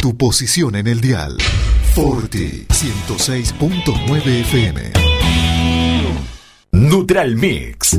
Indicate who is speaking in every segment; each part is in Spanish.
Speaker 1: Tu posición en el dial. Forti 106.9 FM.
Speaker 2: Neutral Mix.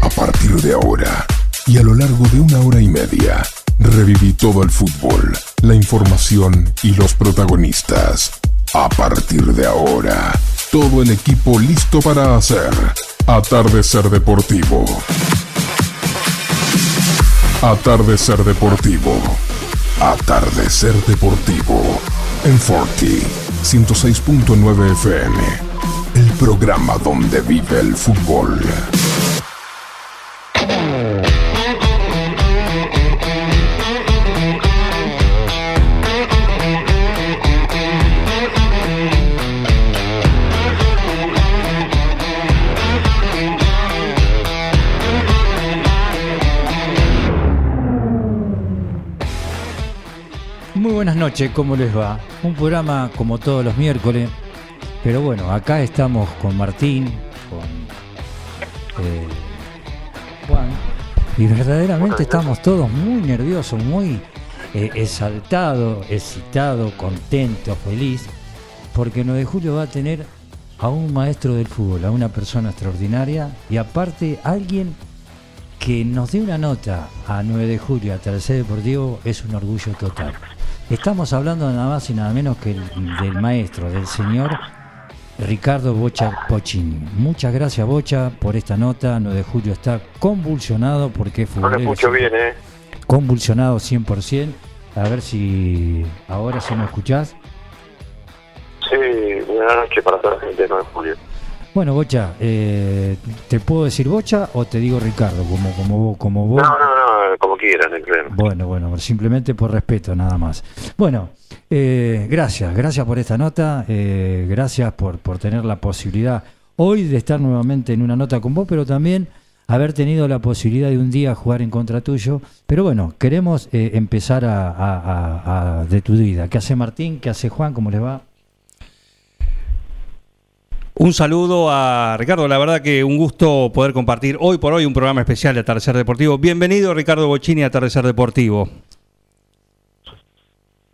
Speaker 3: A partir de ahora y a lo largo de una hora y media, reviví todo el fútbol, la información y los protagonistas. A partir de ahora, todo el equipo listo para hacer Atardecer Deportivo. Atardecer Deportivo. Atardecer Deportivo. En Forti 106.9 FM. El programa donde vive el fútbol.
Speaker 4: Noches, ¿cómo les va? Un programa como todos los miércoles, pero bueno, acá estamos con Martín, con eh, Juan, y verdaderamente estamos todos muy nerviosos, muy eh, exaltados, excitados, contentos, feliz, porque 9 de julio va a tener a un maestro del fútbol, a una persona extraordinaria y aparte alguien que nos dé una nota a 9 de julio a Tercer Deportivo es un orgullo total. Estamos hablando nada más y nada menos que el- del maestro, del señor Ricardo Bocha Pochini. Muchas gracias Bocha por esta nota. 9 de julio está convulsionado porque es
Speaker 5: No lo
Speaker 4: futbolero.
Speaker 5: escucho bien, ¿eh?
Speaker 4: Convulsionado 100%. A ver si ahora sí me escuchás.
Speaker 5: Sí, buenas noches para toda la gente de 9 de julio.
Speaker 4: Bueno, Bocha, eh, ¿te puedo decir Bocha o te digo Ricardo? Como, como, vos- como vos.
Speaker 5: No, no, no, como quieran, problema.
Speaker 4: Bueno, bueno, simplemente por respeto nada más. Bueno, eh, gracias, gracias por esta nota, eh, gracias por, por tener la posibilidad hoy de estar nuevamente en una nota con vos, pero también haber tenido la posibilidad de un día jugar en contra tuyo. Pero bueno, queremos eh, empezar a- de tu vida. ¿Qué hace Martín? ¿Qué hace Juan? ¿Cómo les va?
Speaker 6: Un saludo a Ricardo, la verdad que un gusto poder compartir hoy por hoy un programa especial de Atardecer Deportivo. Bienvenido Ricardo Bochini a Atardecer Deportivo.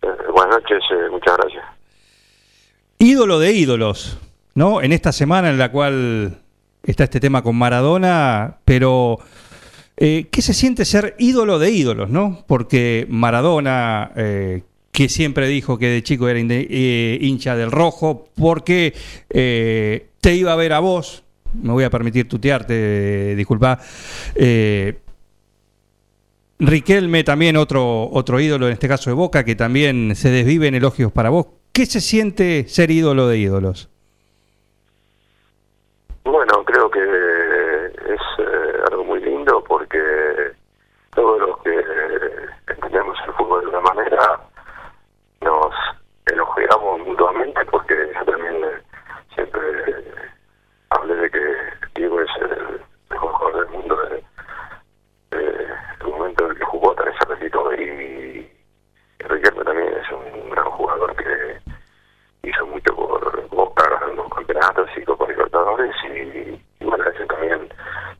Speaker 5: Eh, buenas noches, eh, muchas gracias.
Speaker 6: Ídolo de ídolos, ¿no? En esta semana en la cual está este tema con Maradona, pero eh, ¿qué se siente ser ídolo de ídolos, no? Porque Maradona, que siempre dijo que de chico era eh, hincha del rojo, porque eh, te iba a ver a vos, me voy a permitir tutearte, disculpa, eh, Riquelme también otro, otro ídolo, en este caso de Boca, que también se desvive en elogios para vos. ¿Qué se siente ser ídolo de ídolos?
Speaker 5: Bueno, creo que es algo muy lindo porque todos los que eh, entendemos el fútbol de una manera nos elogiamos mutuamente porque yo también eh, siempre eh, hablé de que Diego es el mejor jugador del mundo de, de- el momento en el que jugó tan ratito y, y Riquelme también es un gran jugador que hizo mucho por Boca ganando campeonatos y Copa Libertadores y, y bueno, también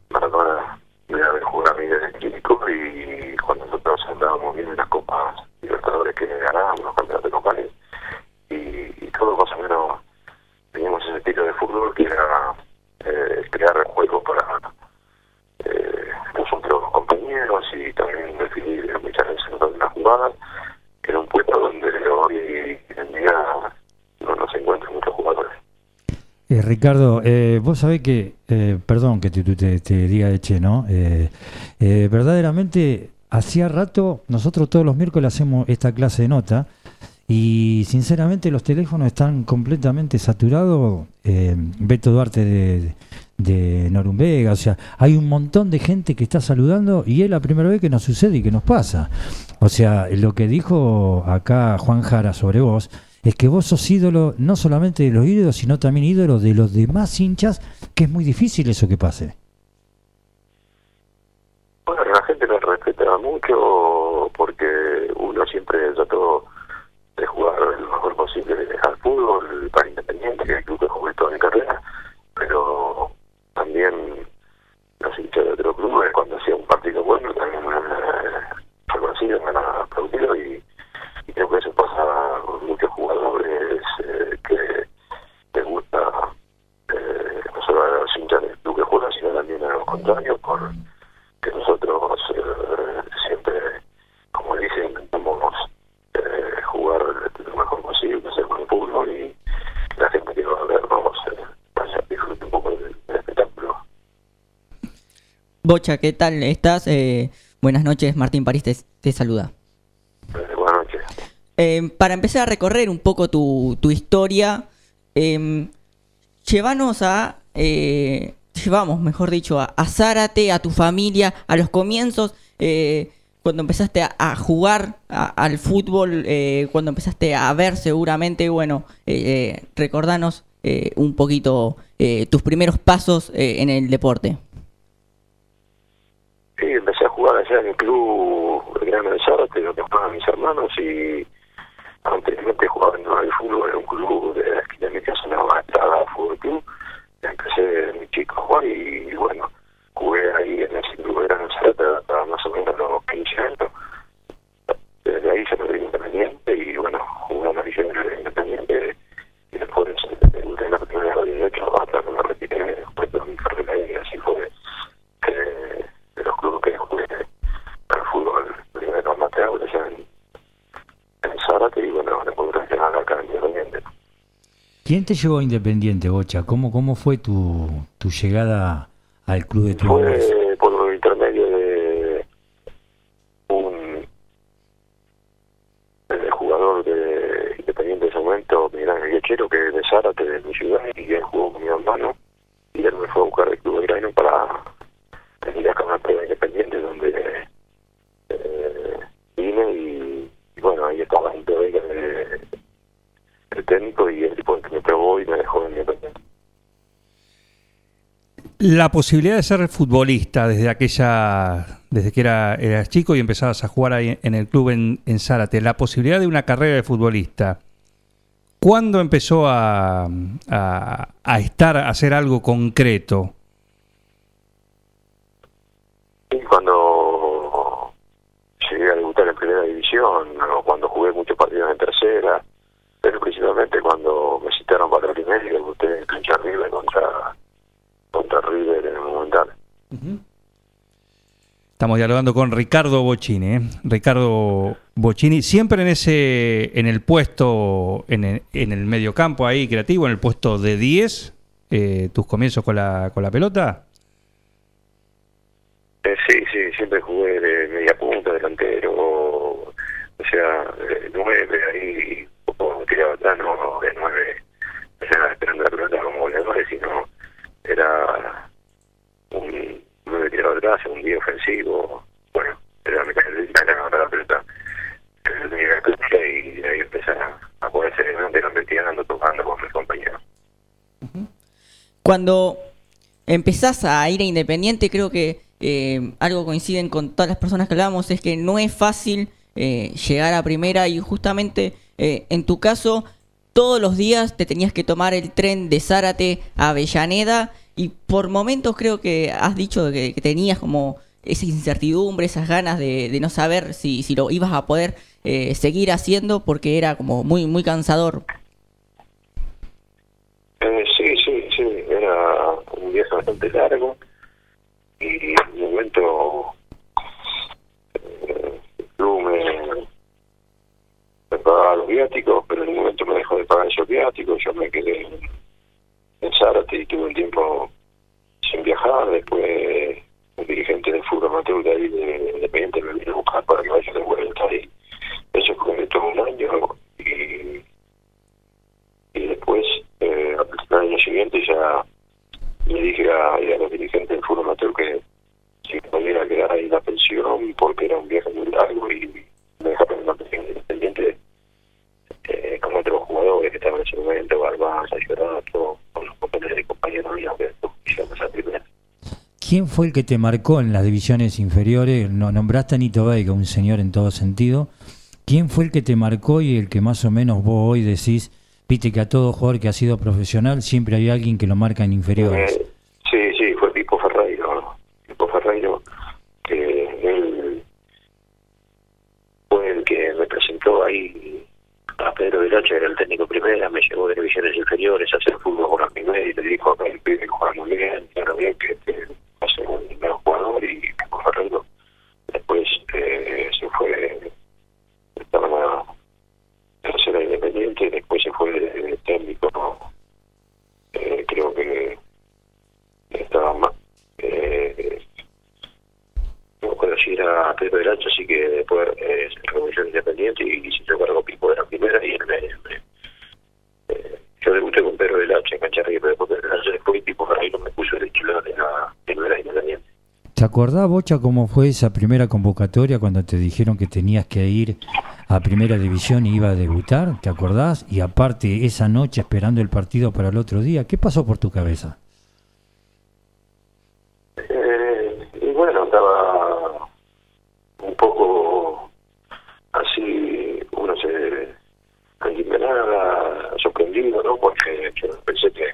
Speaker 5: Maradona me iba a ver jugar a mí desde chico y cuando nosotros andábamos bien en las Copas Libertadores que ganábamos los campeonatos locales y, y todo más o menos teníamos ese estilo de fútbol que era eh, crear juegos para eh, los compañeros y también definir muchas veces las jugadas era un puesto donde hoy en día no, no se encuentran muchos jugadores.
Speaker 4: Eh, Ricardo, eh, vos sabés que, eh, perdón que te, te- te diga de che, ¿no? Eh, eh, verdaderamente, hacía rato, nosotros todos los miércoles hacemos esta clase de nota y sinceramente los teléfonos están completamente saturados. Eh, Beto Duarte de, de Norumbega, o sea, hay un montón de gente que está saludando y es la primera vez que nos sucede y que nos pasa. O sea, lo que dijo acá Juan Jara sobre vos es que vos sos ídolo no solamente de los ídolos, sino también ídolo de los demás hinchas, que es muy difícil eso que pase.
Speaker 5: Bueno, la gente nos respeta mucho porque uno siempre trató de jugar lo mejor posible al fútbol para Independiente, que el club que jugué toda mi carrera, pero también los hinchas de otro clubes cuando hacía un partido bueno también eh, me han aplaudido y, y creo que eso pasa con muchos jugadores eh, que les gusta eh, no solo a los hinchas del club que juegan, sino también a los contrarios, por que nosotros eh, siempre, como dicen, intentamos eh, jugar lo mejor posible, hacer buen fútbol y la gente que va a vernos eh, vaya a disfrutar un poco del, del espectáculo.
Speaker 7: Bocha, ¿qué tal estás? Eh, buenas noches, Martín París te, te saluda.
Speaker 5: Eh, buenas noches.
Speaker 7: Eh, para empezar a recorrer un poco tu, tu historia, eh, llévanos a, eh, llevamos, mejor dicho, a, a Zárate, a tu familia, a los comienzos, eh, cuando empezaste a, a jugar a- al fútbol, cuando empezaste a ver seguramente, bueno, recordanos eh, un poquito tus primeros pasos en el deporte.
Speaker 5: Sí, empecé a jugar allá en el club Grano de Zárate, donde jugaban mis hermanos y anteriormente jugaba en el fútbol en un club de la esquina de mi casa, llamaba Estrada Fútbol Club. Empecé de muy chico a jugar y bueno, jugué ahí en ese club Grano de Zárate hasta más o menos los 15 años. Desde ahí se me dio independiente y bueno, jugué en la división de independiente y después en la primera de 18 hasta que me retiré después de mi carrera y así fue clubes que jugué al fútbol primero amateur allá en, en Zárate y bueno, después profesional acá en Independiente.
Speaker 4: ¿Quién te llevó a Independiente, Bocha? ¿Cómo, cómo fue tu, tu llegada al club de tu
Speaker 5: Fue por intermedio de un el jugador de Independiente de ese momento, Miguel Ángel Guechero, que es de Zárate, de mi ciudad, y él jugó con mi hermano, y él me fue a buscar el club de Grano para venir acá a una prueba independiente donde eh, vine y, y bueno, ahí estaba el Vega de el técnico y el tipo que me probó y me dejó en Independiente.
Speaker 6: La posibilidad de ser futbolista desde aquella, desde que era, eras chico y empezabas a jugar ahí en el club en, en Zárate, la posibilidad de una carrera de futbolista, ¿cuándo empezó a, a, estar, a hacer algo concreto?
Speaker 5: Y cuando llegué a debutar en primera división, o cuando jugué muchos partidos en tercera, pero principalmente cuando me citaron para la primera y debuté en cancha River contra, contra River en el Monumental.
Speaker 6: Estamos dialogando con Ricardo Bocini, ¿eh? Ricardo Bocini, siempre en ese, en el puesto, en el, en el mediocampo ahí creativo, en el puesto de 10, eh, tus comienzos con la, con la pelota.
Speaker 5: Eh, sí, sí, siempre jugué de media punta, delantero, o sea, de nueve, ahí, o tiraba atrás, no de nueve, o sea, esperando la pelota como goleadores, sino era un nueve tirado atrás, un día ofensivo, bueno, era era agarrar la pelota el nivel cancha y ahí empecé a, a poder ser delantero investigando, tocando con mis compañeros.
Speaker 7: Cuando empezás a ir a Independiente, creo que eh, algo coinciden con todas las personas que hablamos, es que no es fácil eh, llegar a primera y justamente eh, en tu caso, todos los días te tenías que tomar el tren de Zárate a Avellaneda y por momentos creo que has dicho que, que tenías como esa incertidumbre, esas ganas de, no saber si, lo ibas a poder eh, seguir haciendo porque era como muy, muy cansador.
Speaker 5: Eh, sí, sí, sí, era un viaje bastante largo y en un momento eh, el me, me pagaba los viáticos, pero en un momento me dejó de pagar esos viáticos, yo me quedé en, en Zárate y tuve un tiempo sin viajar, después un dirigente del fútbol amateur de ahí de Independiente me vino a buscar para que vaya de vuelta y eso fue todo un año y
Speaker 4: ¿quién fue el que te marcó en las divisiones inferiores? No, nombraste a Nito Veiga, un señor en todo sentido. ¿Quién fue el que te marcó y el que más o menos vos hoy decís, viste que a todo jugador que ha sido profesional siempre hay alguien que lo marca en inferiores?
Speaker 5: Eh, sí, sí, fue Pipo Ferreiro. ¿no? Pipo Ferreiro, que él fue el que me presentó ahí a Pedro Vilacha, era el técnico primera, me llevó de divisiones inferiores a hacer fútbol con la primera y le dijo acá el pibe que juega muy bien, claro bien que, que va a ser un gran jugador y Pipo Ferreiro después eh, se fue estaba en la tercera independiente, después se fue de, de técnico, ¿no? Eh, creo que estaba más eh, no puedo decir a Pedro del Hacha, así que después eh, se revolución independiente y, se hizo cargo Pipo de la primera y en medio. Eh, yo debuté con Pedro del Hacha en Cancharri, pero después Pedro del Hacha después y Pipo Ferreiro me puso de titular en la primera independiente.
Speaker 4: ¿Te acordás, Bocha, cómo fue esa primera convocatoria cuando te dijeron que tenías que ir a primera división y iba a debutar? ¿Te acordás? Y aparte, esa noche esperando el partido para el otro día, ¿qué pasó por tu cabeza?
Speaker 5: Eh, y bueno, estaba un poco así, uno se nada sorprendido, ¿no? Porque yo pensé que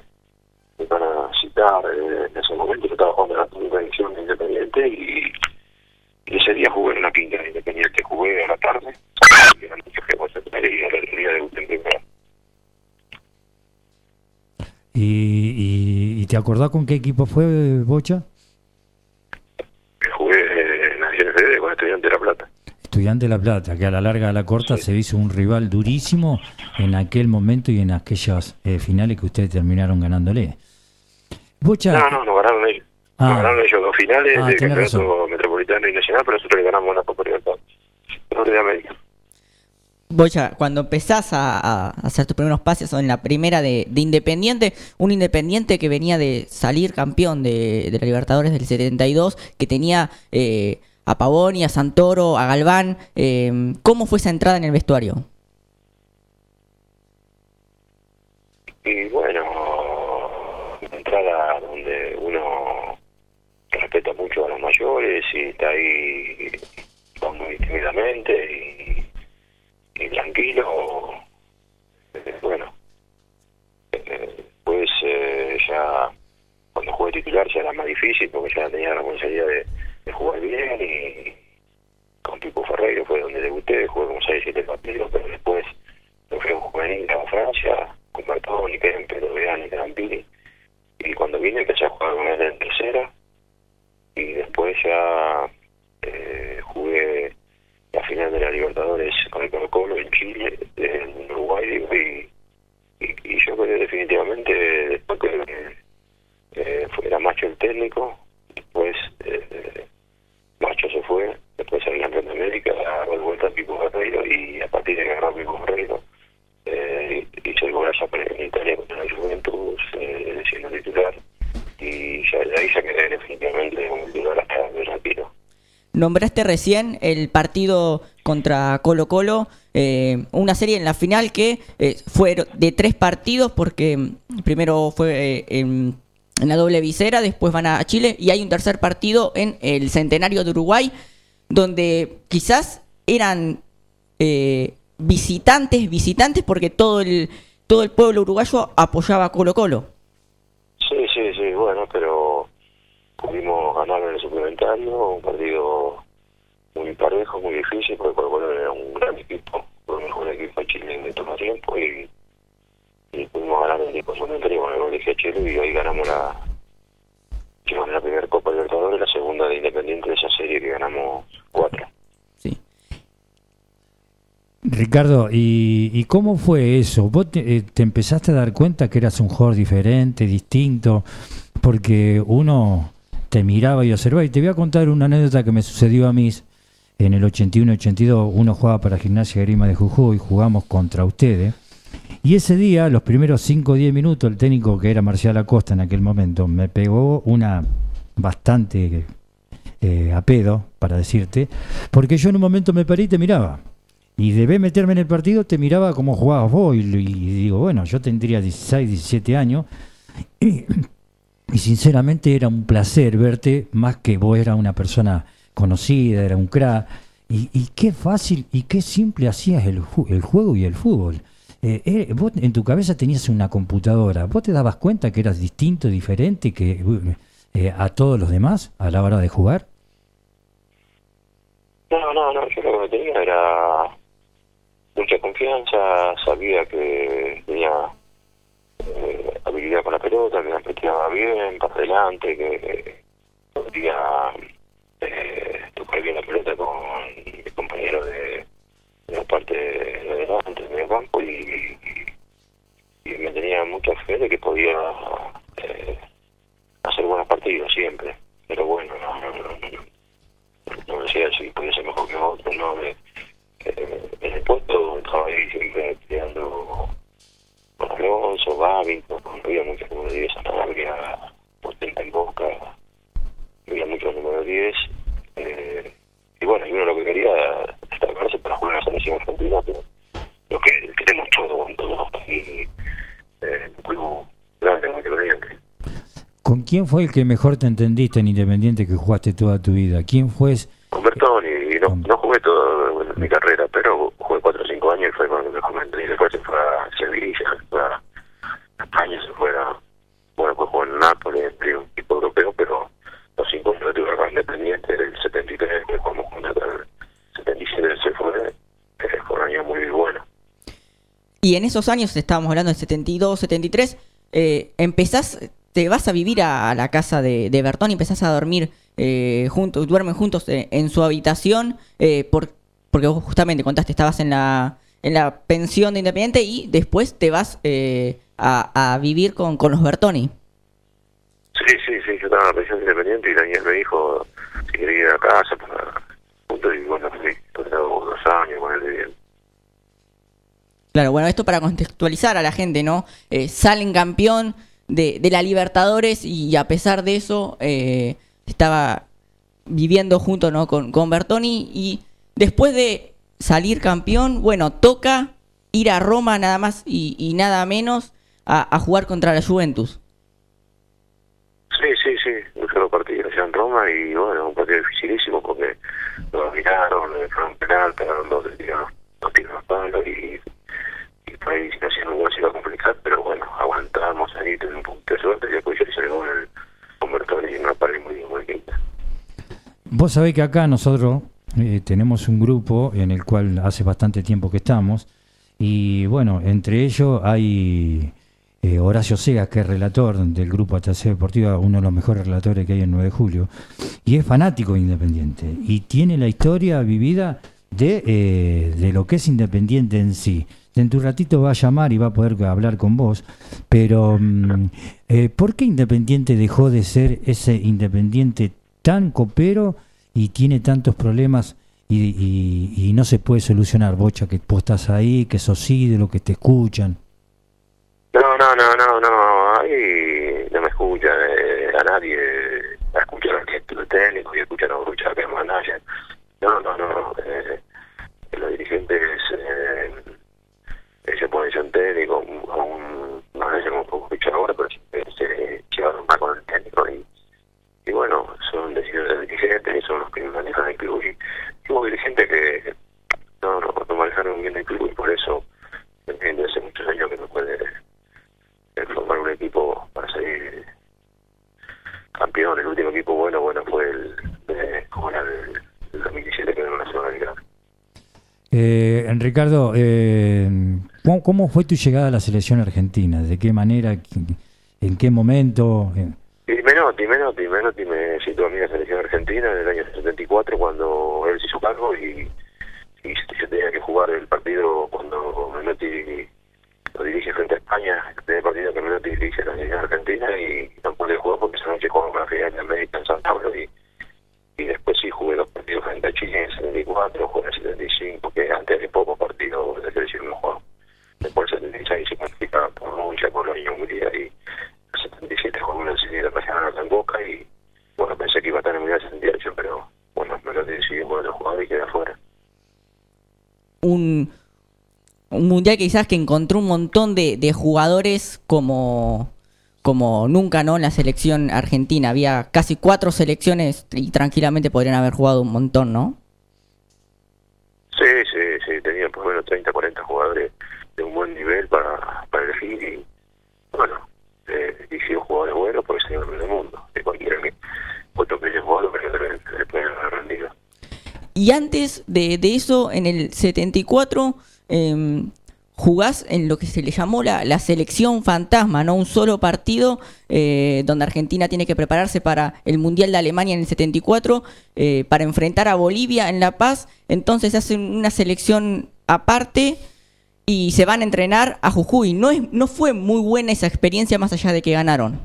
Speaker 5: me iban a citar eh, en ese momento, yo estaba jugando en la primera edición de Independiente y, y ese día jugué en la quinta de Independiente, jugué a la tarde, y a la noche fuimos a primera y el día de en primera.
Speaker 4: ¿Y, y, y te acordás con qué equipo fue, Bocha?
Speaker 5: Jugué en Naciones Fede con Estudiante de La Plata.
Speaker 4: Estudiante de La Plata, que a la larga a la corta
Speaker 5: Sí.
Speaker 4: se hizo un rival durísimo en aquel momento y en aquellas eh, finales que ustedes terminaron ganándole. Bocha,
Speaker 5: No, no, nos ganaron ellos.
Speaker 4: Ah.
Speaker 5: Nos ganaron ellos dos finales
Speaker 4: Ah,
Speaker 5: de campeonato metropolitano y nacional, pero nosotros le ganamos una Copa Libertadores. Norte de
Speaker 7: Bocha, cuando empezás a, hacer tus primeros pases en la primera de, de Independiente, un Independiente que venía de salir campeón de, de la Libertadores del 72, que tenía eh, a Pavoni, a Santoro, a Galván, eh, ¿cómo fue esa entrada en el vestuario?
Speaker 5: Y bueno, una entrada donde uno respeta mucho a los mayores y está ahí muy tímidamente y, y tranquilo. Eh, bueno, eh, pues eh, ya cuando jugué titular ya era más difícil porque ya tenía la responsabilidad de, jugar bien y con Pipo Ferreiro fue donde debuté, jugué como 6 7 partidos, pero después me fui a un juvenil a Francia, con Bertoni, Kempe, Doveani, Campini, y cuando vine empecé a jugar con él en tercera, y después ya eh, jugué la final de la Libertadores con el Colo Colo en Chile, en Uruguay, digo, y, y, y yo creo que definitivamente después que eh, fue- era Macho el técnico, después eh, Macho se fue, después salió campeón de América, agarró de vuelta a Pipo Ferreiro y a partir de que agarró a Pipo Ferreiro eh, hizo el golazo en Italia contra la Juventus eh, siendo titular y ya de ahí ya quedé definitivamente como titular hasta el retiro.
Speaker 7: Nombraste recién el partido contra Colo Colo, eh, una serie en la final que eh, fue de tres partidos porque mm, primero fue eh, en, la doble visera, después van a Chile y hay un tercer partido en el Centenario de Uruguay donde quizás eran eh, visitantes, visitantes porque todo el todo el pueblo uruguayo apoyaba a Colo Colo.
Speaker 5: Sí, sí, sí, bueno, pero pudimos ganar en el suplementario, un partido muy parejo, muy difícil, porque Colo era un gran equipo, el mejor equipo de Chile en todo tiempo y, y pudimos ganar el equipo suplementario con el gol de Chile y ahí ganamos la a la primera Copa Libertadores, la segunda de Independiente de esa serie que ganamos cuatro.
Speaker 7: Sí.
Speaker 4: Ricardo, ¿y, y cómo fue eso? ¿Vos te, eh, te empezaste a dar cuenta que eras un jugador diferente, distinto? Porque uno te miraba y observaba. Y te voy a contar una anécdota que me sucedió a mí en el 81-82. Uno jugaba para Gimnasia Grima de Jujuy, jugamos contra ustedes. Y ese día, los primeros 5 o 10 minutos, el técnico que era Marcial Acosta en aquel momento, me pegó una bastante eh, a pedo, para decirte, porque yo en un momento me paré y te miraba. Y de ver meterme en el partido, te miraba como jugabas vos. Y, y digo, bueno, yo tendría 16, 17 años. Y, y sinceramente era un placer verte, más que vos eras una persona conocida, era un crack, y, y qué fácil y qué simple hacías el, el juego y el fútbol. Eh, eh, vos en tu cabeza tenías una computadora, vos te dabas cuenta que eras distinto, diferente que eh, a todos los demás a la hora de jugar.
Speaker 5: No, no, no, yo lo que tenía era mucha confianza, sabía que tenía eh, habilidad con la pelota, que la pateaba bien, para adelante, que podía eh, tocar bien la pelota con mi compañero de, de la parte de adelante del medio campo y, y, y me tenía mucha fe de que podía eh, hacer buenos partidos siempre. Pero bueno, no, no, no, no no decía si podía ser mejor que otro, no, me, eh, en el puesto estaba ahí siempre peleando con Alonso, Gaby, no había muchos número 10 había 80 en Boca, había muchos número 10, eh, y bueno, y uno lo que quería destacarse para jugar en la selección argentina, pero lo que queremos todo con todos y eh, un club grande, muy creyente.
Speaker 4: ¿Con quién fue el que mejor te entendiste en Independiente que jugaste toda tu vida? ¿Quién fue?
Speaker 5: con Bertoni y no, no jugué toda mi carrera, pero jugué 4 o 5 años y fue cuando me comenté. Y después se fue a Sevilla, se fue a España, se fue a. Bueno, pues jugó en Nápoles, en un equipo europeo, pero los 5 años tuve acá independiente del 73, que jugamos juntos el 77, se fue. eh, fue un año muy bueno.
Speaker 7: Y en esos años, estábamos hablando del 72, 73, eh, empezás, te vas a vivir a, a la casa de, de Bertón y empezás a dormir eh, juntos, duermen juntos eh, en su habitación, eh, por, porque vos justamente contaste, estabas en la, en la pensión de Independiente y después te vas eh, a, a vivir con, con los Bertoni.
Speaker 5: Sí, sí, sí, yo estaba en la pensión independiente y Daniel me dijo si quería ir a casa para. Juntos y bueno, sí, hago dos años con él viviendo.
Speaker 7: Claro, bueno, esto para contextualizar a la gente, ¿no? Eh, salen campeón de, de la Libertadores y a pesar de eso eh, estaba viviendo junto ¿no? con, con Bertoni y después de salir campeón, bueno, toca ir a Roma nada más y, y nada menos a, jugar contra la Juventus.
Speaker 5: Sí, sí, sí, un partido allá en Roma y bueno, un partido dificilísimo porque lo dominaron, le fueron penal, pegaron dos tiros, dos tiros palo y, y por ahí si no se iba a complicar, pero bueno, aguantamos ahí, un punto de suerte y después yo el gol con Bertoni en una pared muy, muy linda.
Speaker 4: Vos sabés que acá nosotros eh, tenemos un grupo en el cual hace bastante tiempo que estamos y bueno, entre ellos hay eh, Horacio Segas, que es relator del grupo ATC Deportiva, uno de los mejores relatores que hay en 9 de julio, y es fanático de Independiente y tiene la historia vivida de, eh, de lo que es Independiente en sí. En tu ratito va a llamar y va a poder hablar con vos, pero mm, eh, ¿por qué Independiente dejó de ser ese Independiente tan copero y tiene tantos problemas y, y- y no se puede solucionar, Bocha, que vos estás ahí, que sos ídolo, que te escuchan?
Speaker 5: No, no, no, no, no, ahí no me escucha eh, a nadie, escucha al director técnico y escucha a los escucha al manager. No, no, no, eh, los dirigentes eh, se ponen en técnico, un manager como puedo escuchar ahora, pero se llevaron más con el técnico y, y bueno, son decisiones de dirigentes y son los que manejan el club y hubo dirigentes que no, no, no manejaron bien el club y por eso entiendo hace muchos años que no puede eh, formar un equipo para salir campeón. El último equipo bueno, bueno, fue el, de, como era el, el 2017 que ganó la segunda liga.
Speaker 4: Eh, Ricardo, eh, ¿cómo, fue tu llegada a la selección argentina? ¿De qué manera? ¿Qui- ¿En qué momento?
Speaker 5: Menotti, me citó a mí la selección argentina en el año 74 cuando él se hizo cargo y, y yo tenía que jugar el partido cuando Menotti lo dirige frente a España, el partido que Menotti dirige en la selección argentina y no pude jugar porque esa noche con la final de América en San Pablo y, y después sí jugué dos partidos frente a Chile en el 74, jugué en el 75, que antes de pocos partidos de selección no jugaba. Después el 76 se clasificaba por mucha Polonia, Hungría y el 77 jugó una serie internacional acá en Boca y bueno, pensé que iba a estar en el Mundial 78, pero bueno, me lo decidí por otro jugador y quedé afuera.
Speaker 7: Un, un mundial quizás que encontró un montón de jugadores como, como nunca, ¿no? En la selección argentina. Había casi cuatro selecciones y tranquilamente podrían haber jugado un montón, ¿no?
Speaker 5: Sí, sí, sí, tenían por lo menos 30, 40 jugadores de un buen nivel para, para elegir y, bueno, eh, hicieron jugadores buenos porque se iban del mundo. De cualquiera que otro que haya jugado, pero le, le pueden haber rendido.
Speaker 7: Y antes de, de eso, en el 74, eh, jugás en lo que se le llamó la, selección fantasma, ¿no? Un solo partido eh, donde Argentina tiene que prepararse para el Mundial de Alemania en el 74, eh, para enfrentar a Bolivia en La Paz. Entonces hacen una selección aparte y se van a entrenar a Jujuy. No, es, no fue muy buena esa experiencia más allá de que ganaron.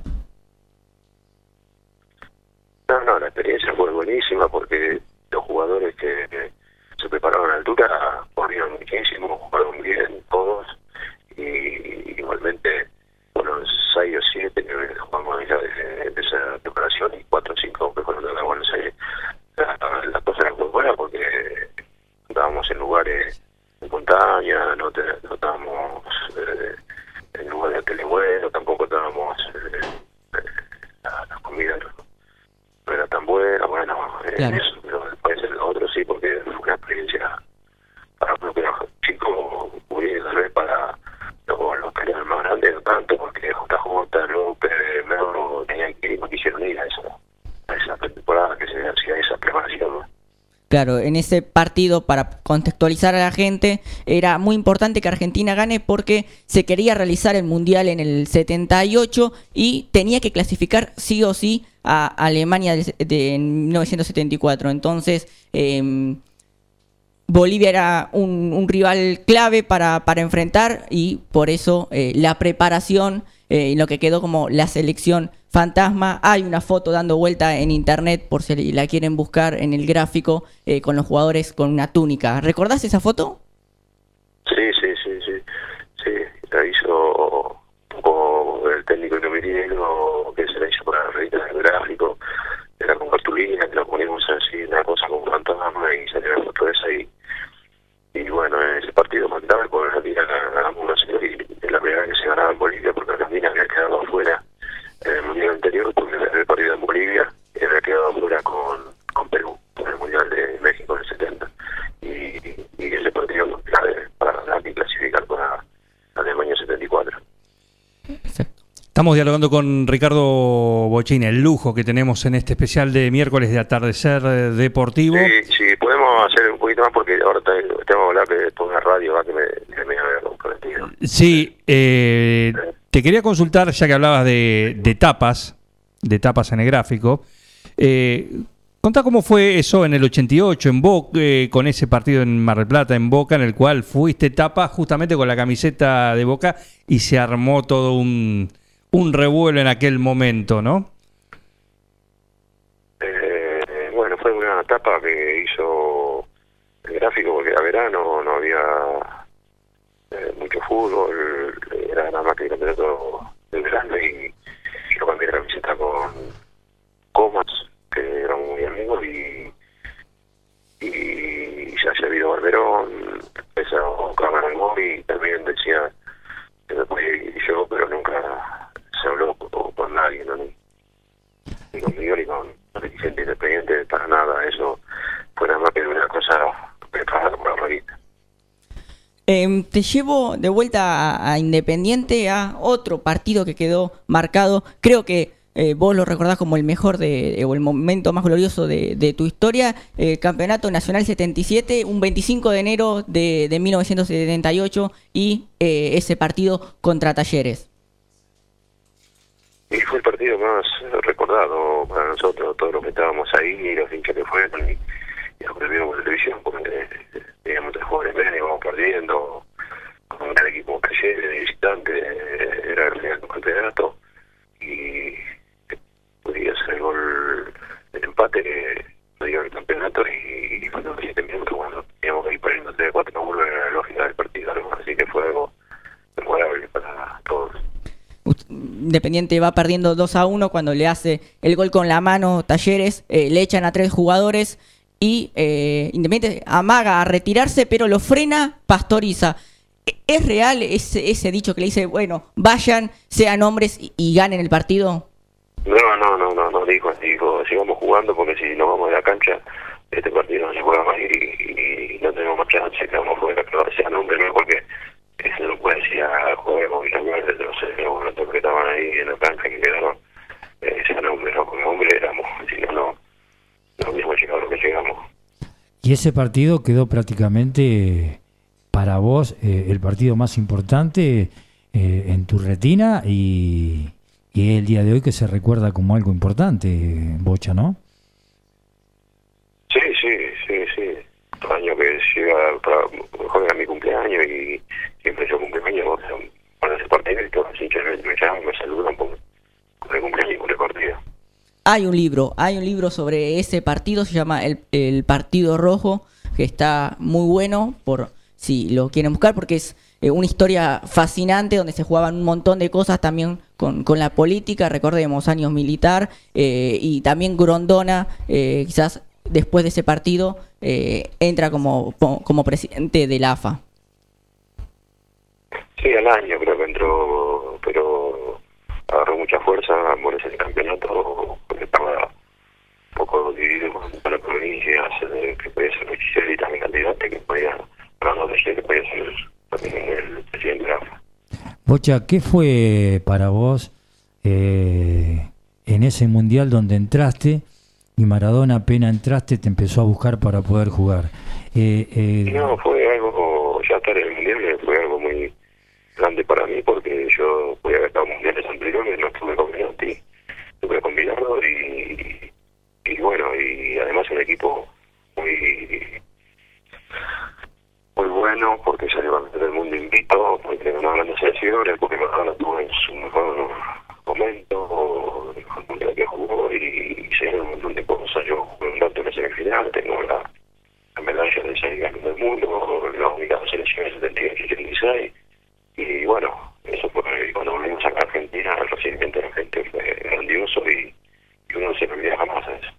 Speaker 5: No, no, la experiencia fue buenísima porque los jugadores que se prepararon a la altura corrieron muchísimo, jugaron bien todos y igualmente, bueno, seis o siete que jugamos ya de, de esa preparación y cuatro o cinco que fueron de la Buenos Aires. La, la cosa era muy buena porque estábamos en lugares de montaña, no, te, no estábamos eh, en lugares de hoteles buenos, tampoco estábamos eh, eh, la, la comida no, no era tan buena, bueno, eh,
Speaker 7: Claro.
Speaker 5: eso, pero después el otro sí, porque experiencia para los chicos, muy bien, tal para los, los peleadores más grandes, no tanto, porque JJ, López, Merlo, tenían que no quisieron ir a esa, esa temporada que se hacía esa preparación.
Speaker 7: Claro, en ese partido, para contextualizar a la gente, era muy importante que Argentina gane porque se quería realizar el Mundial en el 78 y tenía que clasificar sí o sí a Alemania de, de 1974. Entonces, eh, Bolivia era un, un rival clave para, enfrentar y por eso eh, la preparación eh, lo que quedó como la selección fantasma. Hay una foto dando vuelta en internet por si la quieren buscar en el gráfico eh, con los jugadores con una túnica. ¿Recordás esa foto?
Speaker 5: Sí, sí, sí, sí. Sí, la hizo un el técnico Inomiriego, que se la hizo para la revista del gráfico. Era con cartulina, que la poníamos así, una cosa con fantasma y salió la foto esa y y bueno, ese partido mandaba con Argentina ganamos una serie y la primera que se ganaba en Bolivia porque Argentina había quedado afuera en el mundial anterior porque el partido en Bolivia y había quedado afuera con, con Perú en el mundial de México en el 70 y, y ese partido clave para ganar y clasificar para Alemania 74
Speaker 7: Exacto.
Speaker 6: Estamos dialogando con Ricardo Bochini, el lujo que tenemos en este especial de miércoles de atardecer deportivo.
Speaker 5: Sí, sí, podemos hacer un poquito más porque ahora te- tengo que hablar es una radio va, que me, que me había comprometido.
Speaker 6: Sí, eh, te quería consultar, ya que hablabas de, de tapas, de tapas en el gráfico. Eh, contá cómo fue eso en el 88, en Boca, eh, con ese partido en Mar del Plata, en Boca, en el cual fuiste tapa justamente con la camiseta de Boca y se armó todo un, un revuelo en aquel momento, ¿no?
Speaker 5: Eh, bueno, fue una etapa que hizo el gráfico porque era verano, no había eh, mucho fútbol, era nada más que el campeonato del verano y yo cambié la camiseta con Comas, que eran muy amigos y y ya se había ido Barberón, empezó Cámara y también decía que me podía ir yo, pero nunca habló con, con nadie, ¿no? Ni, ni conmigo ni con los dirigentes independientes para nada. Eso fue nada más que una cosa preparada por la revista.
Speaker 7: Eh, te llevo de vuelta a, Independiente a otro partido que quedó marcado. Creo que eh, vos lo recordás como el mejor de, o el momento más glorioso de, de tu historia. Eh, Campeonato Nacional 77, un 25 de enero de, de 1978 y eh, ese partido contra Talleres.
Speaker 5: Y fue el partido más recordado para nosotros, todos los que estábamos ahí, y los hinchas que fueron, y, y los que vimos por televisión, porque teníamos tres jóvenes, ven, íbamos perdiendo, con gran equipo Talleres, de visitante, era el campeonato, y podía ser el gol del empate que nos dio el campeonato, y, cuando los 7 minutos, cuando teníamos que ir perdiendo 3 4 goles, era la lógica del partido, ¿no? así que fue algo memorable para todos.
Speaker 7: Independiente va perdiendo 2 a 1 cuando le hace el gol con la mano Talleres, eh, le echan a tres jugadores y eh, Independiente amaga a retirarse, pero lo frena Pastoriza. ¿Es real ese, ese dicho que le dice, bueno, vayan, sean hombres y, ganen el partido?
Speaker 5: No, no, no, no, no dijo, dijo, sigamos jugando porque si nos vamos de la cancha, este partido no se juega más y, no tenemos más chance, que vamos a jugar, pero sean hombres, no porque eso no puede decir a juguemos y la muerte de los otros que estaban ahí en la cancha que quedaron, eh, hombres, no, porque hombres éramos, si no, no, no hubiésemos llegado a lo que llegamos.
Speaker 4: Y ese partido quedó prácticamente para vos eh, el partido más importante eh, en tu retina y, y es el día de hoy que se recuerda como algo importante, Bocha, ¿no?
Speaker 5: Sí, sí, sí, sí. El año que llega para juega mi cumpleaños y siempre yo cumpleaños todos los hinchas me, llaman, me saludan por, el cumpleaños por el partido.
Speaker 7: Hay un libro, hay un libro sobre ese partido, se llama El, el Partido Rojo, que está muy bueno por si lo quieren buscar, porque es eh, una historia fascinante donde se jugaban un montón de cosas también con, con la política, recordemos, años militar, eh, y también Grondona, eh, quizás después de ese partido, eh, entra como, como presidente del AFA.
Speaker 5: Sí, al año creo que entró, pero agarró mucha fuerza por ese campeonato porque estaba un poco dividido con todas las provincias, que podía ser Luchicel y también candidato, que podía, Fernando Teixeira, que podía ser también el presidente de AFA.
Speaker 4: Bocha, ¿qué fue para vos eh, en ese mundial donde entraste y Maradona apenas entraste te empezó a buscar para poder jugar? Eh, eh,
Speaker 5: No, fue algo, ya estar en el mundial fue algo muy grande para mí porque yo podía haber estado mundiales anteriores, no estuve con Menotti, estuve con Bilardo y, y bueno, y además un equipo muy muy bueno porque salió campeón del mundo invito, porque no grandes selecciones, porque Maradona estuvo en su mejor momento, el mundial que jugó y, y se dieron un montón de cosas. Yo jugué un rato en la semifinal, tengo la, la medalla de ser campeón del mundo, las únicas selecciones 78 y 86. Y bueno, eso fue cuando volvimos acá a Argentina, el recibimiento de la gente fue grandioso y, y uno no se le olvida jamás a eso.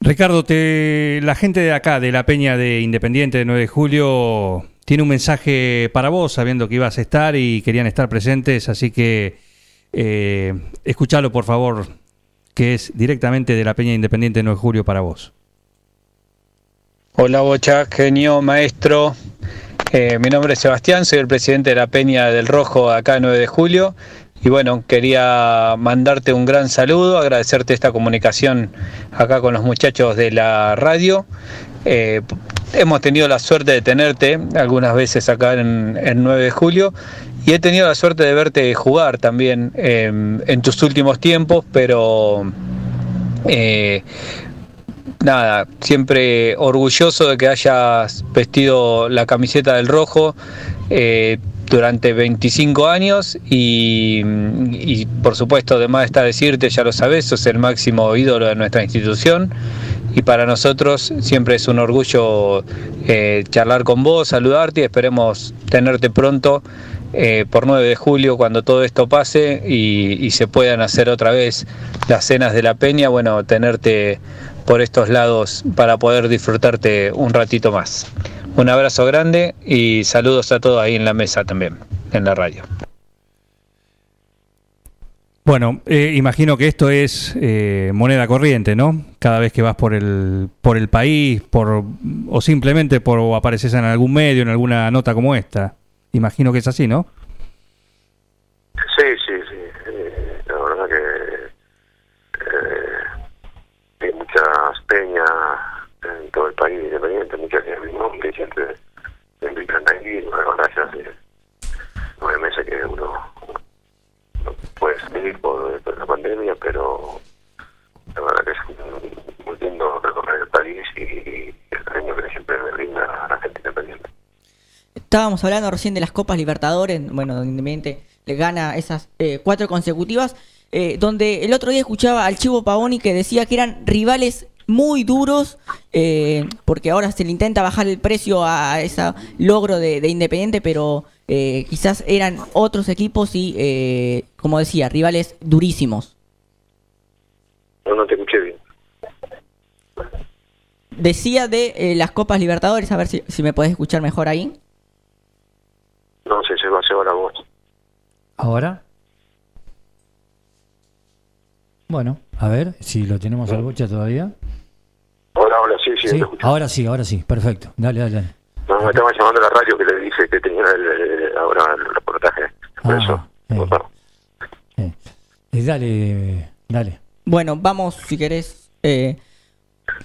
Speaker 6: Ricardo, te, la gente de acá, de la Peña de Independiente de 9 de Julio, tiene un mensaje para vos, sabiendo que ibas a estar y querían estar presentes, así que eh, escuchalo por favor, que es directamente de la Peña Independiente de 9 de Julio para vos.
Speaker 8: Hola Bocha, genio, maestro. Eh, mi nombre es Sebastián, soy el presidente de la Peña del Rojo acá 9 de julio. Y bueno, quería mandarte un gran saludo, agradecerte esta comunicación acá con los muchachos de la radio. Eh, hemos tenido la suerte de tenerte algunas veces acá en, en 9 de julio y he tenido la suerte de verte jugar también eh, en tus últimos tiempos, pero nada, siempre orgulloso de que hayas vestido la camiseta del rojo eh, durante 25 años y, por supuesto además está decirte, ya lo sabes, sos el máximo ídolo de nuestra institución y para nosotros siempre es un orgullo eh, charlar con vos, saludarte y esperemos tenerte pronto eh, por 9 de julio cuando todo esto pase y se puedan hacer otra vez las cenas de la peña, bueno, tenerte por estos lados para poder disfrutarte un ratito más. Un abrazo grande y saludos a todos ahí en la mesa también, en la radio.
Speaker 6: Bueno, eh, imagino que esto es eh, moneda corriente, ¿no? Cada vez que vas por el por el país, por o simplemente por o apareces en algún medio, en alguna nota como esta. Imagino que es así, ¿no?
Speaker 5: Sí, sí, sí. Eh, la verdad que eh, hay peñas en todo el país independiente, muchas que mi nombre y siempre me invitan ahí. Ahora ya hace nueve meses que uno no puede salir por, por la pandemia, pero la verdad que es muy lindo recorrer el país y el cariño que siempre me brinda a la gente independiente.
Speaker 7: Estábamos hablando recién de las Copas Libertadores, bueno, Independiente le gana esas eh, cuatro consecutivas, eh, donde el otro día escuchaba al Chivo Pavoni que decía que eran rivales muy duros, eh, porque ahora se le intenta bajar el precio a ese logro de, de Independiente, pero eh, quizás eran otros equipos y, eh, como decía, rivales durísimos.
Speaker 5: No, no te escuché bien.
Speaker 7: Decía de eh, las Copas Libertadores, a ver si, si me podés escuchar mejor ahí.
Speaker 5: se va, se va la voz.
Speaker 4: ¿Ahora? Bueno, a ver si lo tenemos al bocha todavía.
Speaker 5: Hola, hola, sí, sí,
Speaker 4: Sí, ahora sí, ahora sí, perfecto. Dale, dale, dale.
Speaker 5: No, me estaba llamando a la radio que le dije que tenía el, el- ahora el reportaje. Por
Speaker 4: Ah,
Speaker 5: eso.
Speaker 4: eh.
Speaker 5: Bueno,
Speaker 4: Eh, dale, dale.
Speaker 7: Bueno, vamos, si querés. eh,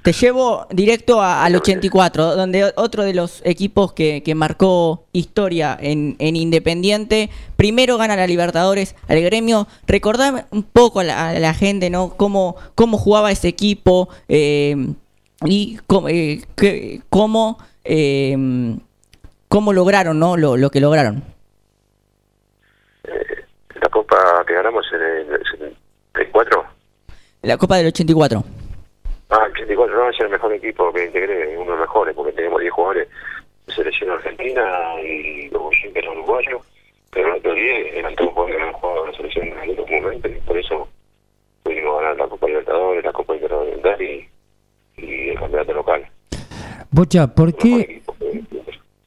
Speaker 7: te llevo directo a- al 84, donde otro de los equipos que, que marcó historia en, en Independiente, primero gana la Libertadores al gremio. Recordame un poco a la, a la gente, ¿no? Cómo, cómo jugaba ese equipo eh, y cómo, eh, qué- cómo, eh, cómo lograron, ¿no? Lo, lo que lograron.
Speaker 5: la copa que ganamos en el 74.
Speaker 7: La Copa del 84.
Speaker 5: Ah, el 84 no, es el mejor equipo que integré, uno de los mejores, porque tenemos 10 jugadores de selección argentina y luego siempre eran uruguayos, pero no te olvides, eran todos jugadores que habían jugado en la selección en algún momento y por eso pudimos ganar la Copa Libertadores, la Copa Intercontinental y, y el campeonato local.
Speaker 4: Bocha, ¿por qué,
Speaker 5: equipo que-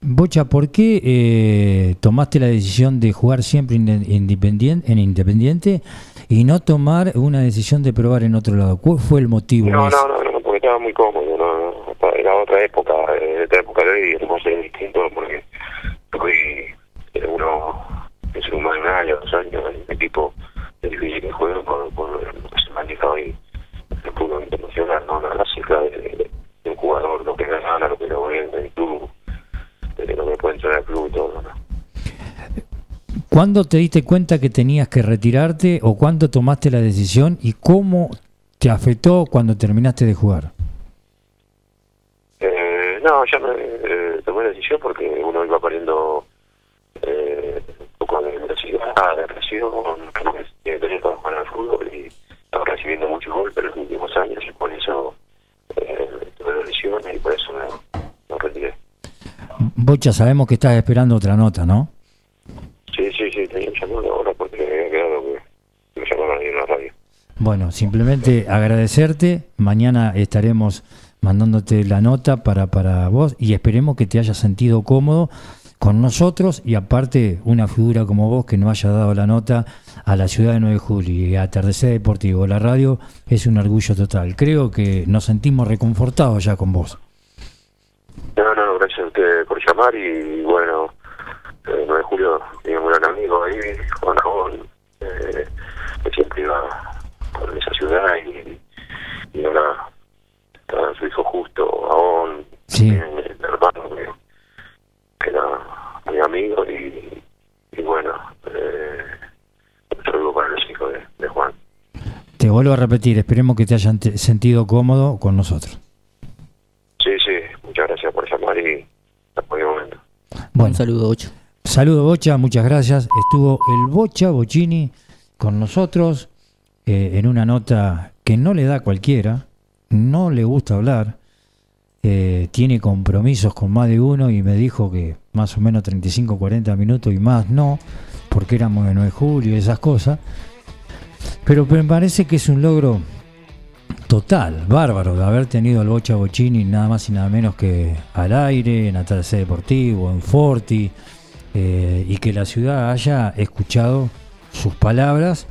Speaker 4: Bocha, ¿por qué eh, tomaste la decisión de jugar siempre inde- independien- en Independiente y no tomar una decisión de probar en otro lado? ¿Cuál fue el motivo?
Speaker 5: No, no, no, no, porque estaba muy cómodo, no, no, era otra época, eh, esta época de hoy es más distinto porque hoy eh, uno es un humano de un año, dos años, el equipo es difícil que juegue por, por lo que se maneja hoy el fútbol internacional, ¿no? La, la cifra de, de- de un jugador, lo que gana, lo que lo vende el club, de lo que puede entrar al club y todo, ¿no?
Speaker 4: ¿Cuándo te diste cuenta que tenías que retirarte o cuándo tomaste la decisión y cómo te afectó cuando terminaste de jugar?
Speaker 5: Eh, no, ya me eh, tomé la decisión porque uno iba perdiendo eh, un poco de velocidad, de presión, que que tener para jugar al fútbol y estaba recibiendo muchos golpes en los últimos años y por eso eh, tuve lesiones y por eso me, me retiré.
Speaker 4: Bocha, sabemos que estás esperando otra nota, ¿no?
Speaker 5: Sí, sí, sí, tenía un llamado ahora porque me había quedado que me llamaron ahí en la radio.
Speaker 4: Bueno, simplemente agradecerte. Mañana estaremos mandándote la nota para, para vos y esperemos que te hayas sentido cómodo con nosotros y aparte una figura como vos que nos haya dado la nota a la ciudad de 9 de julio y a Atardecer Deportivo, la radio, es un orgullo total. Creo que nos sentimos reconfortados ya con vos.
Speaker 5: No, no, gracias a usted por llamar y bueno, el 9 de julio tenía un gran amigo ahí, Juan Ramón, eh, que siempre iba por esa ciudad y, y ahora está su hijo justo, Aón,
Speaker 4: Sí.
Speaker 5: también el hermano que, que era muy amigo y, y bueno, eh, un saludo para los hijos de, de Juan.
Speaker 4: Te vuelvo a repetir, esperemos que te hayan te- sentido cómodo con nosotros.
Speaker 5: Sí, sí, muchas gracias por llamar y hasta cualquier momento.
Speaker 4: Bueno,
Speaker 7: Un saludo, Ocho.
Speaker 4: Saludo Bocha, muchas gracias. Estuvo el Bocha Bochini con nosotros eh, en una nota que no le da a cualquiera, no le gusta hablar, eh, tiene compromisos con más de uno y me dijo que más o menos 35, 40 minutos y más no, porque éramos de 9 de julio y esas cosas. Pero me parece que es un logro total, bárbaro, de haber tenido al Bocha Bochini nada más y nada menos que al aire, en Atardecer Deportivo, en Forti, eh, y que la ciudad haya escuchado sus palabras.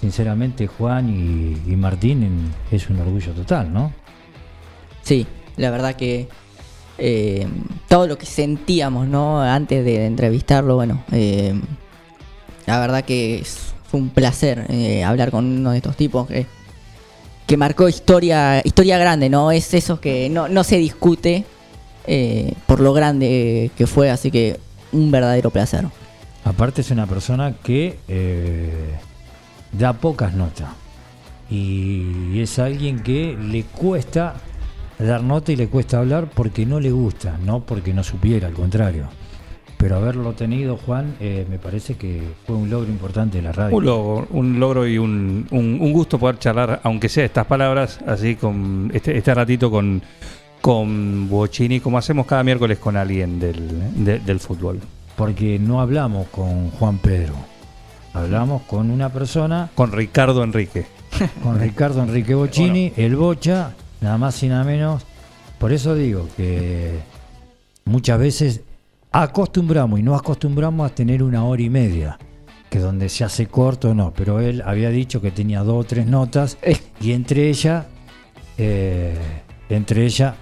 Speaker 4: Sinceramente, Juan y, Martín es un orgullo total, ¿no?
Speaker 7: Sí, la verdad que eh, todo lo que sentíamos, ¿no? Antes de entrevistarlo, bueno, eh, la verdad que es- fue un placer eh, hablar con uno de estos tipos que, que marcó historia, historia grande, ¿no? Es eso que no, no se discute eh, por lo grande que fue, así que un verdadero placer.
Speaker 4: Aparte es una persona que eh, da pocas notas. Y es alguien que le cuesta dar nota y le cuesta hablar porque no le gusta, no porque no supiera, al contrario. Pero haberlo tenido, Juan, eh, me parece que fue un logro importante de la radio.
Speaker 6: Un logro, un logro y un, un- un gusto poder charlar, aunque sea estas palabras, así con este, este ratito con, con Bochini, como hacemos cada miércoles con alguien del, de- del fútbol.
Speaker 4: Porque no hablamos con Juan Pedro, hablamos con una persona,
Speaker 6: Con Ricardo Enrique.
Speaker 4: con Ricardo Enrique Bocini, el Bocha, nada más y nada menos. Por eso digo que muchas veces acostumbramos y no acostumbramos a tener una hora y media, que donde se hace corto no, pero él había dicho que tenía dos o tres notas y entre ellas, eh, entre ellas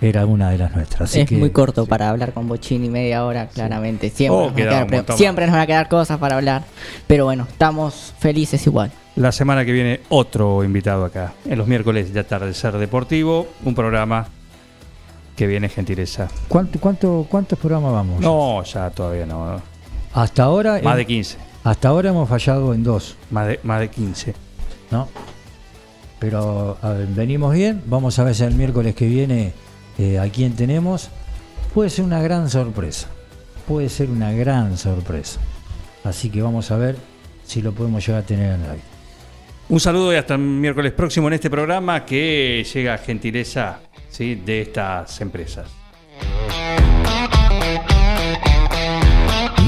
Speaker 4: era una de las nuestras. Así
Speaker 7: es
Speaker 4: que-
Speaker 7: muy corto para hablar con Bochini media hora, claramente. Siempre,
Speaker 6: Oh,
Speaker 7: nos quedar siempre nos van a quedar cosas para hablar. Pero bueno, estamos felices igual.
Speaker 6: La semana que viene otro invitado acá. En los miércoles de Atardecer Deportivo, un programa que viene gentileza.
Speaker 4: ¿Cuánto, cuánto, ¿Cuántos programas vamos?
Speaker 6: No, ya todavía no.
Speaker 4: Hasta ahora,
Speaker 6: Más de 15.
Speaker 4: hasta ahora hemos fallado en dos,
Speaker 6: Más de, más de 15.
Speaker 4: ¿no? Pero a ver, venimos bien. Vamos a ver si el miércoles que viene eh, a quién tenemos. Puede ser una gran sorpresa. Puede ser una gran sorpresa. Así que vamos a ver si lo podemos llegar a tener en el aire.
Speaker 6: Un saludo y hasta miércoles próximo en este programa que llega a gentileza ¿sí? de estas empresas.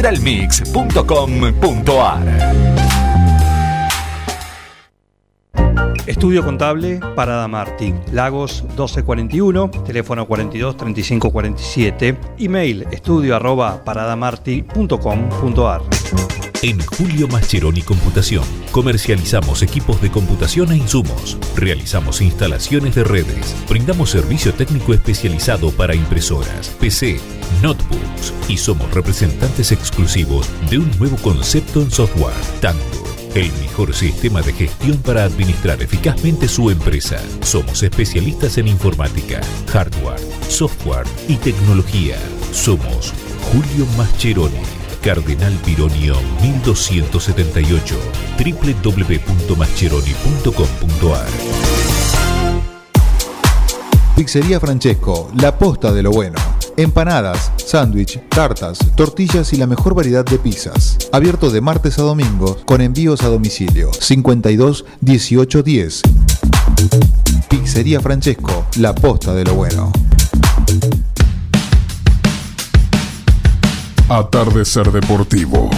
Speaker 2: www.neutralmix.com.ar.
Speaker 6: Estudio Contable Parada Martí, Lagos 1241, teléfono 42 35 47, email estudio arroba paradamarti.com.ar.
Speaker 9: En Julio Mascheroni Computación comercializamos equipos de computación e insumos, realizamos instalaciones de redes, brindamos servicio técnico especializado para impresoras, PC, notebooks y somos representantes exclusivos de un nuevo concepto en software, Tango. El mejor sistema de gestión para administrar eficazmente su empresa. Somos especialistas en informática, hardware, software y tecnología. Somos Julio Mascheroni. Cardenal Pironio 1278 www.mascheroni.com.ar
Speaker 10: Pizzería Francesco, la posta de lo bueno. Empanadas, sándwich, tartas, tortillas y la mejor variedad de pizzas. Abierto de martes a domingo con envíos a domicilio. 52 18 10. Pizzería Francesco, la posta de lo bueno.
Speaker 3: Atardecer Deportivo.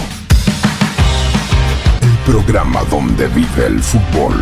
Speaker 3: El programa donde vive el fútbol.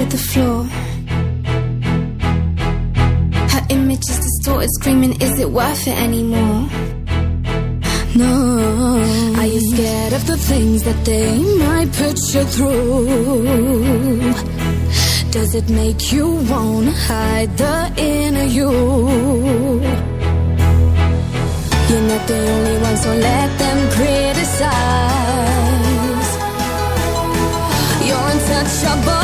Speaker 11: To the floor. Her image is distorted, screaming, Is it worth it anymore? No. Are you scared of the things that they might put you through? Does it make you wanna hide the inner you? You're not the only one, so let them criticize. You're untouchable.